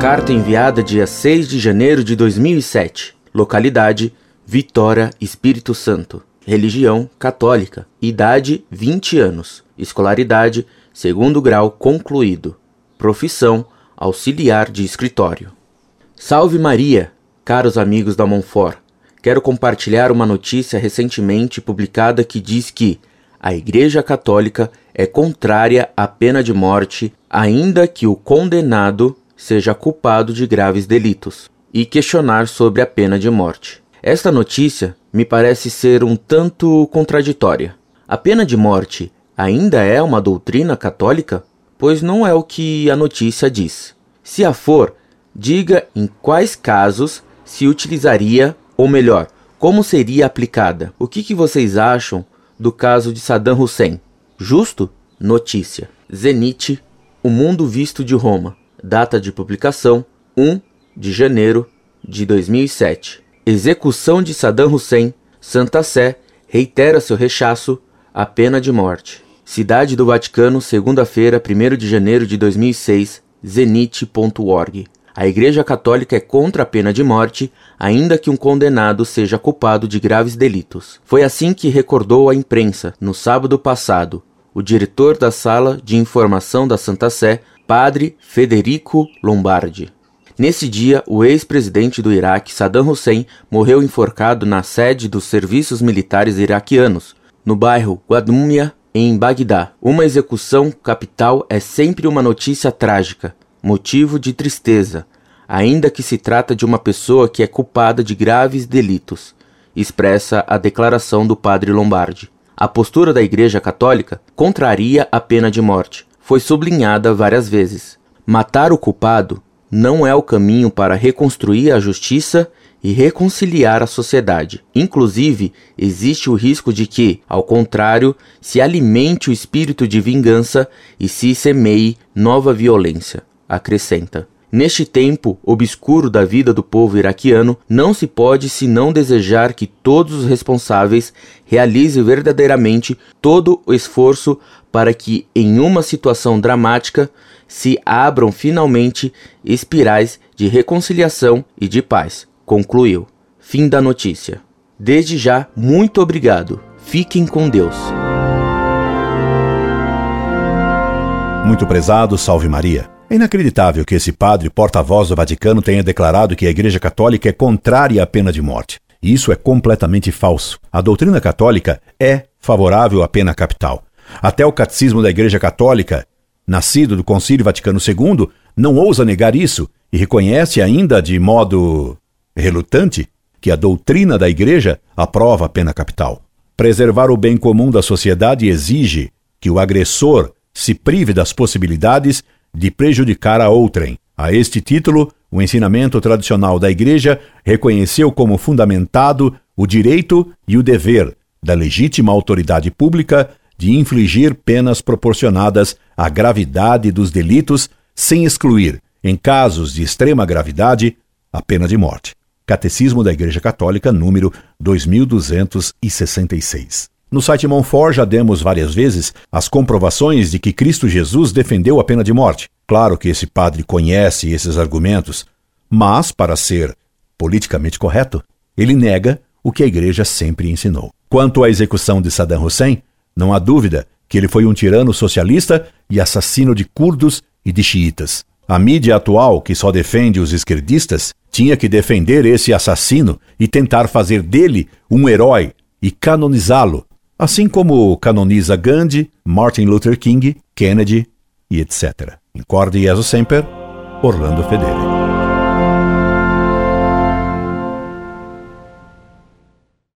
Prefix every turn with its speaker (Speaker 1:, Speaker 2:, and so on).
Speaker 1: Carta enviada dia 6 de janeiro de 2007. Localidade: Vitória, Espírito Santo. Religião: católica. Idade: 20 anos. Escolaridade: segundo grau concluído. Profissão: auxiliar de escritório. Salve Maria, caros amigos da Monfort. Quero compartilhar uma notícia recentemente publicada que diz que a Igreja Católica é contrária à pena de morte, ainda que o condenado seja culpado de graves delitos, e questionar sobre a pena de morte. Esta notícia me parece ser um tanto contraditória. A pena de morte ainda é uma doutrina católica? Pois não é o que a notícia diz. Se a for, diga em quais casos se utilizaria, ou melhor, como seria aplicada. O que, que vocês acham do caso de Saddam Hussein? Justo? Notícia. Zenit, O Mundo Visto de Roma. Data de publicação: 1 de janeiro de 2007. Execução de Saddam Hussein. Santa Sé reitera seu rechaço à pena de morte. Cidade do Vaticano, segunda-feira, 1 de janeiro de 2006, zenit.org. A Igreja Católica é contra a pena de morte, ainda que um condenado seja culpado de graves delitos. Foi assim que recordou à imprensa, no sábado passado, o diretor da Sala de Informação da Santa Sé, Padre Federico Lombardi. Nesse dia, o ex-presidente do Iraque, Saddam Hussein, morreu enforcado na sede dos serviços militares iraquianos, no bairro Guadumia, em Bagdá. Uma execução capital é sempre uma notícia trágica, motivo de tristeza, ainda que se trata de uma pessoa que é culpada de graves delitos, expressa a declaração do padre Lombardi. A postura da Igreja Católica contraria a pena de morte. Foi sublinhada várias vezes. Matar o culpado não é o caminho para reconstruir a justiça e reconciliar a sociedade. Inclusive, existe o risco de que, ao contrário, se alimente o espírito de vingança e se semeie nova violência, acrescenta. Neste tempo obscuro da vida do povo iraquiano, não se pode senão desejar que todos os responsáveis realizem verdadeiramente todo o esforço para que, em uma situação dramática, se abram finalmente espirais de reconciliação e de paz. Concluiu. Fim da notícia. Desde já, muito obrigado. Fiquem com Deus.
Speaker 2: Muito prezado, salve Maria. É inacreditável que esse padre, porta-voz do Vaticano, tenha declarado que a Igreja Católica é contrária à pena de morte. Isso é completamente falso. A doutrina católica é favorável à pena capital. Até o catecismo da Igreja Católica, nascido do Concílio Vaticano II, não ousa negar isso e reconhece ainda de modo relutante que a doutrina da Igreja aprova a pena capital. Preservar o bem comum da sociedade exige que o agressor se prive das possibilidades de prejudicar a outrem. A este título, o ensinamento tradicional da Igreja reconheceu como fundamentado o direito e o dever da legítima autoridade pública de infligir penas proporcionadas à gravidade dos delitos, sem excluir, em casos de extrema gravidade, a pena de morte. Catecismo da Igreja Católica, número 2266. No site Monfort já demos várias vezes as comprovações de que Cristo Jesus defendeu a pena de morte. Claro que esse padre conhece esses argumentos, mas, para ser politicamente correto, ele nega o que a igreja sempre ensinou. Quanto à execução de Saddam Hussein, não há dúvida que ele foi um tirano socialista e assassino de curdos e de xiitas. A mídia atual, que só defende os esquerdistas, tinha que defender esse assassino e tentar fazer dele um herói e canonizá-lo assim como canoniza Gandhi, Martin Luther King, Kennedy e etc. Incorde Jesus Semper, Orlando Fedeli.